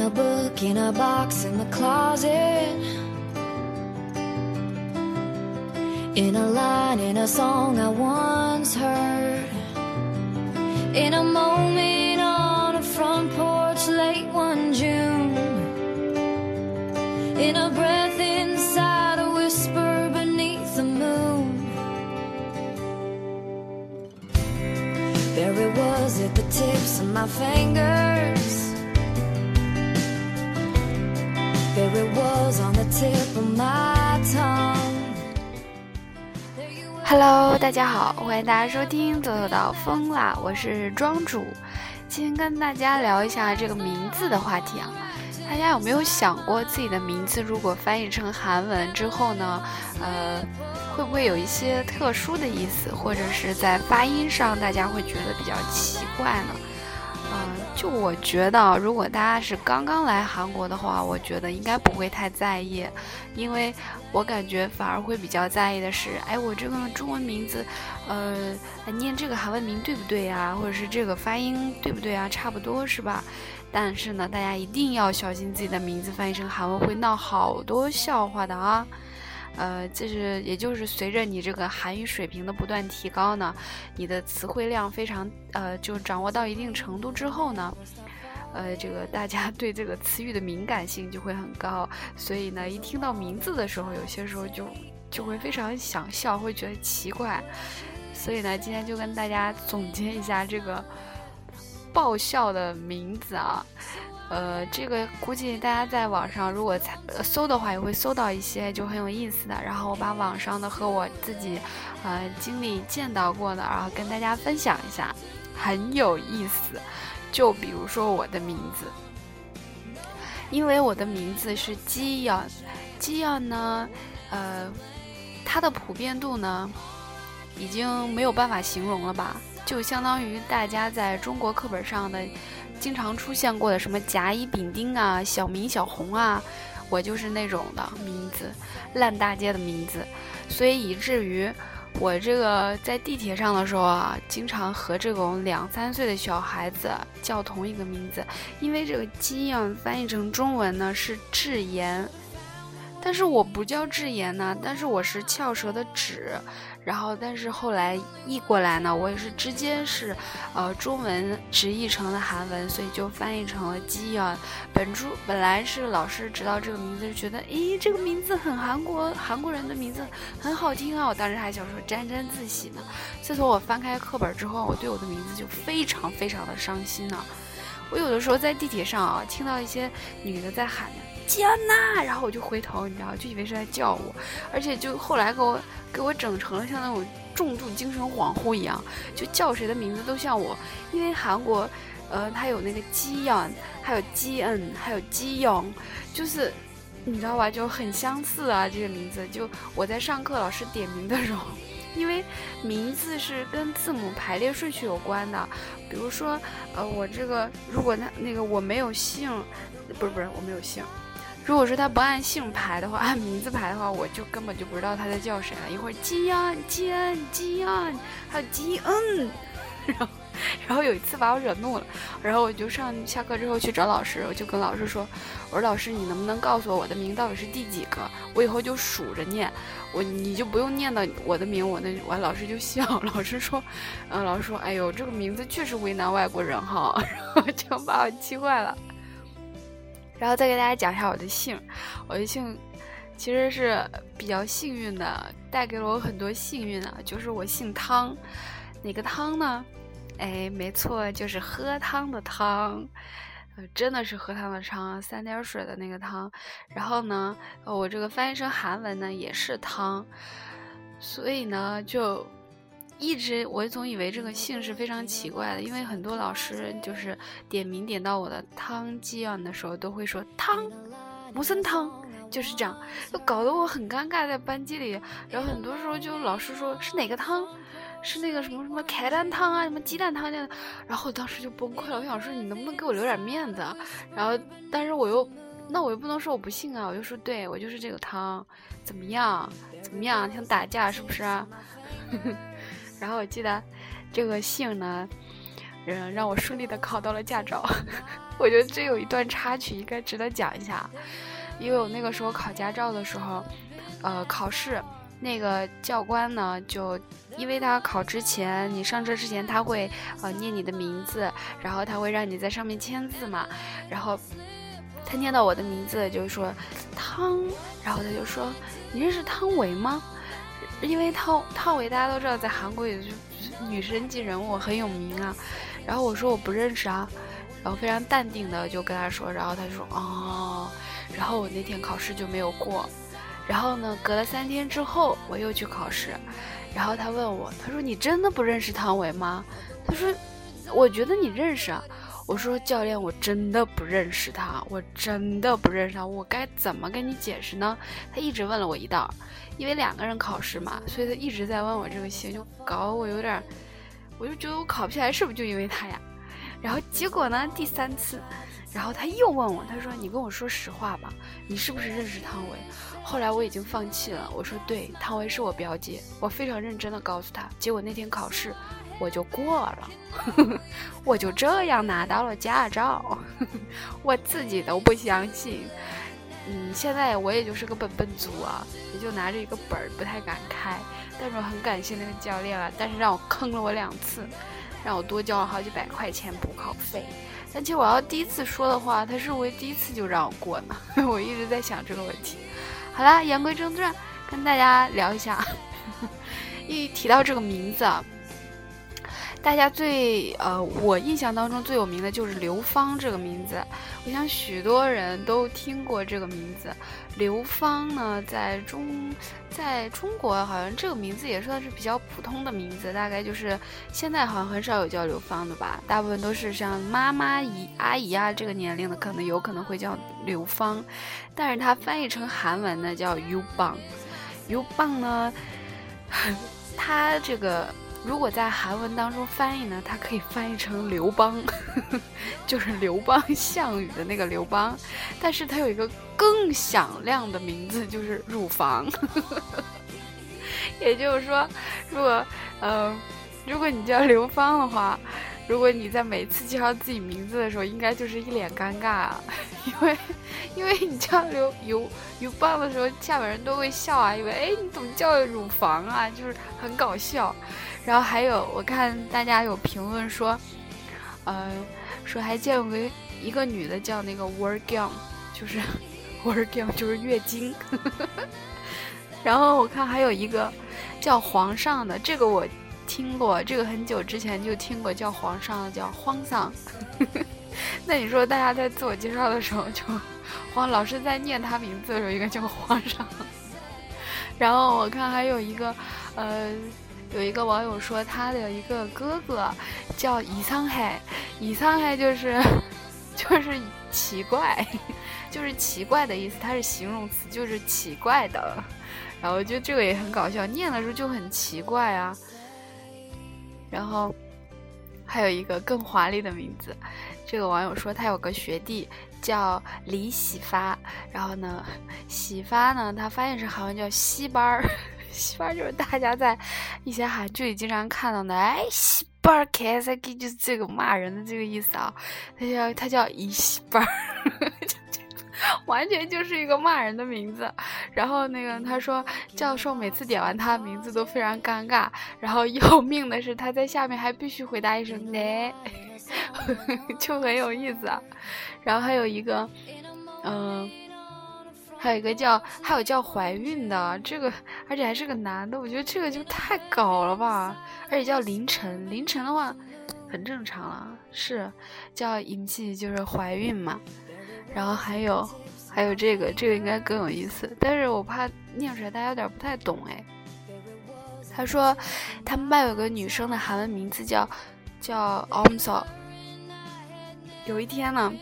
a book in a box in the closet. In a line in a song I once heard. In a moment on a front porch late one June. In a breath inside a whisper beneath the moon. There it was at the tips of my fingers. Hello，大家好，欢迎大家收听《走走到疯啦》，我是庄主。今天跟大家聊一下这个名字的话题啊。大家有没有想过自己的名字如果翻译成韩文之后呢？呃，会不会有一些特殊的意思，或者是在发音上大家会觉得比较奇怪呢？嗯、就我觉得，如果大家是刚刚来韩国的话，我觉得应该不会太在意，因为我感觉反而会比较在意的是，哎，我这个中文名字，呃，念这个韩文名对不对呀？或者是这个发音对不对啊？差不多是吧？但是呢，大家一定要小心自己的名字翻译成韩文会闹好多笑话的啊。呃，就是也就是随着你这个韩语水平的不断提高呢，你的词汇量非常呃，就掌握到一定程度之后呢，呃，这个大家 对这个词语的敏感性就会很高，所以呢，一听到名字的时候，有些时候就就会非常想笑，会觉得奇怪。所以呢，今天就跟大家总结一下这个爆笑的名字啊。呃，这个估计大家在网上如果搜的话，也会搜到一些就很有意思的。然后我把网上的和我自己，呃，经历见到过的，然后跟大家分享一下，很有意思。就比如说我的名字，因为我的名字是基阳，基阳呢，呃，它的普遍度呢，已经没有办法形容了吧？就相当于大家在中国课本上的。经常出现过的什么甲乙丙丁啊、小明小红啊，我就是那种的名字，烂大街的名字，所以以至于我这个在地铁上的时候啊，经常和这种两三岁的小孩子叫同一个名字，因为这个鸡啊翻译成中文呢是智妍，但是我不叫智妍呢，但是我是翘舌的指。然后，但是后来译过来呢，我也是直接是，呃，中文直译成了韩文，所以就翻译成了基啊。本初本来是老师知道这个名字，就觉得，诶，这个名字很韩国，韩国人的名字很好听啊。我当时还想说沾沾自喜呢。自从我翻开课本之后，我对我的名字就非常非常的伤心呢。我有的时候在地铁上啊，听到一些女的在喊。吉安娜，然后我就回头，你知道，就以为是在叫我，而且就后来给我给我整成了像那种重度精神恍惚一样，就叫谁的名字都像我，因为韩国，呃，它有那个基安，还有基恩，还有基勇，就是你知道吧，就很相似啊，这个名字。就我在上课老师点名的时候，因为名字是跟字母排列顺序有关的，比如说，呃，我这个如果那那个我没有姓，不是不是我没有姓。如果说他不按姓排的话，按名字排的话，我就根本就不知道他在叫谁了。一会儿基安、基安、基安，还有基恩，然后，然后有一次把我惹怒了，然后我就上下课之后去找老师，我就跟老师说：“我说老师，你能不能告诉我我的名到底是第几个？我以后就数着念，我你就不用念到我的名，我那完老师就笑。老师说，嗯，老师说，哎呦，这个名字确实为难外国人哈，然后 就把我气坏了。”然后再给大家讲一下我的姓，我的姓其实是比较幸运的，带给了我很多幸运啊。就是我姓汤，哪个汤呢？哎，没错，就是喝汤的汤，呃，真的是喝汤的汤，三点水的那个汤。然后呢，我这个翻译成韩文呢也是汤，所以呢就。一直我总以为这个姓是非常奇怪的，因为很多老师就是点名点到我的汤基啊的时候，都会说汤，无森汤，就是这样，就搞得我很尴尬在班级里。然后很多时候就老师说是哪个汤，是那个什么什么凯蛋汤啊，什么鸡蛋汤这样，然后我当时就崩溃了。我想说你能不能给我留点面子？然后但是我又那我又不能说我不信啊，我就说对我就是这个汤，怎么样？怎么样？想打架是不是啊？然后我记得，这个姓呢，嗯，让我顺利的考到了驾照。我觉得这有一段插曲应该值得讲一下，因为我那个时候考驾照的时候，呃，考试那个教官呢，就因为他考之前，你上车之前他会呃念你的名字，然后他会让你在上面签字嘛，然后他念到我的名字就是说汤，然后他就说你认识汤唯吗？因为汤汤唯大家都知道在韩国也是女神级人物很有名啊，然后我说我不认识啊。然后非常淡定的就跟他说，然后他就说哦，然后我那天考试就没有过，然后呢，隔了三天之后我又去考试，然后他问我，他说你真的不认识汤唯吗？他说，我觉得你认识啊。我说教练，我真的不认识他，我真的不认识他，我该怎么跟你解释呢？他一直问了我一道，因为两个人考试嘛，所以他一直在问我这个戏，就搞我有点，我就觉得我考不下来，是不是就因为他呀？然后结果呢？第三次，然后他又问我，他说：“你跟我说实话吧，你是不是认识汤唯？”后来我已经放弃了，我说：“对，汤唯是我表姐。”我非常认真的告诉他。结果那天考试，我就过了，我就这样拿到了驾照，我自己都不相信。嗯，现在我也就是个本本族啊，也就拿着一个本儿，不太敢开。但是我很感谢那个教练啊，但是让我坑了我两次。让我多交了好几百块钱补考费，但其实我要第一次说的话，他是不是第一次就让我过呢？我一直在想这个问题。好啦，言归正传，跟大家聊一下，一提到这个名字啊。大家最呃，我印象当中最有名的就是刘芳这个名字。我想许多人都听过这个名字。刘芳呢，在中在中国好像这个名字也算是比较普通的名字，大概就是现在好像很少有叫刘芳的吧，大部分都是像妈妈姨阿姨啊这个年龄的，可能有可能会叫刘芳。但是它翻译成韩文呢叫 U 棒，U 棒呢，它这个。如果在韩文当中翻译呢，它可以翻译成刘邦，就是刘邦项羽的那个刘邦，但是它有一个更响亮的名字，就是乳房。也就是说，如果呃，如果你叫刘芳的话。如果你在每次介绍自己名字的时候，应该就是一脸尴尬啊，因为，因为你叫刘刘刘邦的时候，下面人都会笑啊，以为哎你怎么叫乳房啊，就是很搞笑。然后还有我看大家有评论说，呃，说还见过一个女的叫那个 Working，就是 Working 就是月经。然后我看还有一个叫皇上的，这个我。听过这个很久之前就听过叫皇上的叫荒丧，那你说大家在自我介绍的时候就黄老师在念他名字的时候应该叫皇上，然后我看还有一个呃有一个网友说他的一个哥哥叫以沧海，以沧海就是 就是奇怪，就是奇怪的意思，它是形容词，就是奇怪的，然后就这个也很搞笑，念的时候就很奇怪啊。然后，还有一个更华丽的名字。这个网友说他有个学弟叫李喜发，然后呢，喜发呢，他翻译成韩文叫西班儿，西班就是大家在一些韩剧里经常看到的，哎，西班儿 K S K 就是这个骂人的这个意思啊。他叫他叫一西班。完全就是一个骂人的名字，然后那个他说教授每次点完他的名字都非常尴尬，然后要命的是他在下面还必须回答一声“呢”，就很有意思。啊。然后还有一个，嗯，还有一个叫还有叫怀孕的这个，而且还是个男的，我觉得这个就太搞了吧。而且叫凌晨，凌晨的话很正常了，是叫引气就是怀孕嘛。然后还有，还有这个，这个应该更有意思，但是我怕念出来大家有点不太懂哎。他说，他们班有个女生的韩文名字叫叫 Omso。有一天呢，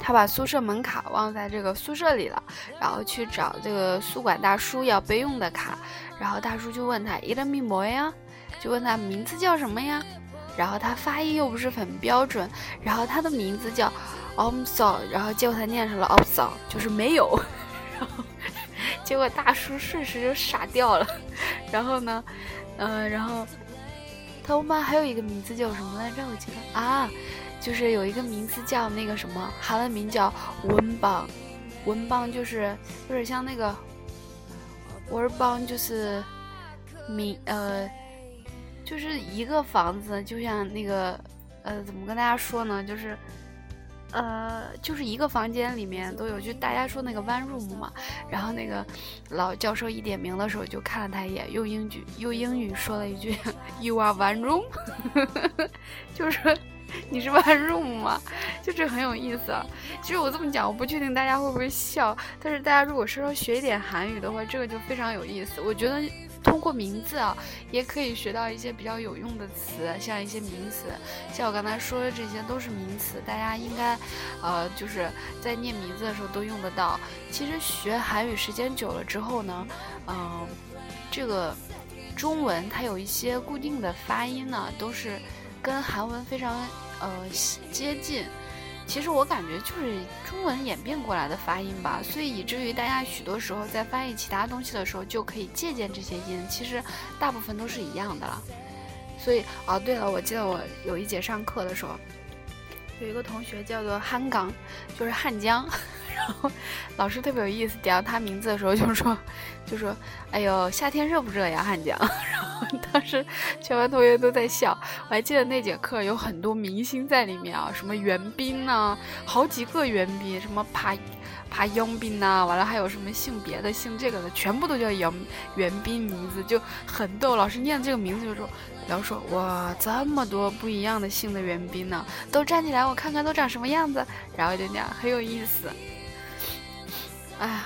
他把宿舍门卡忘在这个宿舍里了，然后去找这个宿管大叔要备用的卡，然后大叔就问他伊德米摩呀，就问他名字叫什么呀，然后他发音又不是很标准，然后他的名字叫。I'm sorry，然后结果他念成了 I'm sorry，就是没有，然后结果大叔瞬时就傻掉了，然后呢，呃，然后他们班还有一个名字叫什么来着？我记得啊，就是有一个名字叫那个什么，韩文名叫文邦，文邦就是有点像那个文邦，就是名呃，就是一个房子，就像那个呃，怎么跟大家说呢？就是。呃，就是一个房间里面都有，就大家说那个 one room 嘛。然后那个老教授一点名的时候，就看了他一眼，用英语用英语说了一句 “You are one room”，就是 你是 one room 吗？就这很有意思。啊。其实我这么讲，我不确定大家会不会笑，但是大家如果稍稍学一点韩语的话，这个就非常有意思。我觉得。通过名字啊，也可以学到一些比较有用的词，像一些名词，像我刚才说的这些都是名词，大家应该，呃，就是在念名字的时候都用得到。其实学韩语时间久了之后呢，嗯，这个中文它有一些固定的发音呢，都是跟韩文非常呃接近。其实我感觉就是中文演变过来的发音吧，所以以至于大家许多时候在翻译其他东西的时候，就可以借鉴这些音。其实大部分都是一样的了。所以哦，对了，我记得我有一节上课的时候，有一个同学叫做汉港，就是汉江。然后老师特别有意思，点到他名字的时候就说，就说：“哎呦，夏天热不热呀，汉江？” 当时全班同学都在笑。我还记得那节课有很多明星在里面啊，什么袁彬呐，好几个袁彬，什么帕帕杨彬呐，完了还有什么姓别的、姓这个的，全部都叫杨袁彬，名字就很逗。老师念这个名字就说，然后说：“哇，这么多不一样的姓的袁彬呢，都站起来，我看看都长什么样子。”然后就那样，很有意思。哎，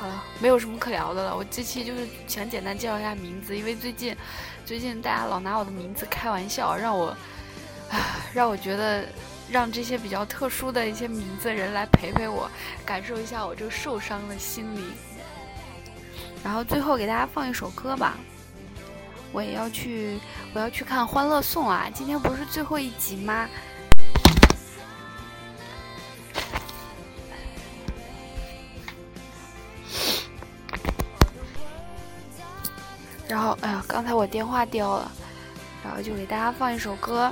好了，没有什么可聊的了。我这期就是想简单介绍一下名字，因为最近，最近大家老拿我的名字开玩笑，让我，啊，让我觉得让这些比较特殊的一些名字人来陪陪我，感受一下我这个受伤的心灵。然后最后给大家放一首歌吧，我也要去，我要去看《欢乐颂》啊！今天不是最后一集吗？然后，哎呀，刚才我电话掉了，然后就给大家放一首歌，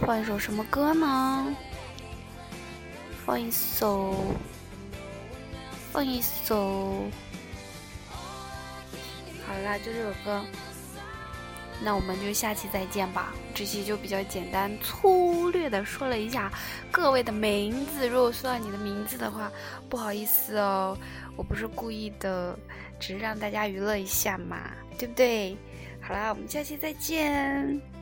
放一首什么歌呢？放一首，放一首，好啦，就这首歌。那我们就下期再见吧。这期就比较简单粗略的说了一下各位的名字。如果说到你的名字的话，不好意思哦，我不是故意的。只是让大家娱乐一下嘛，对不对？好啦，我们下期再见。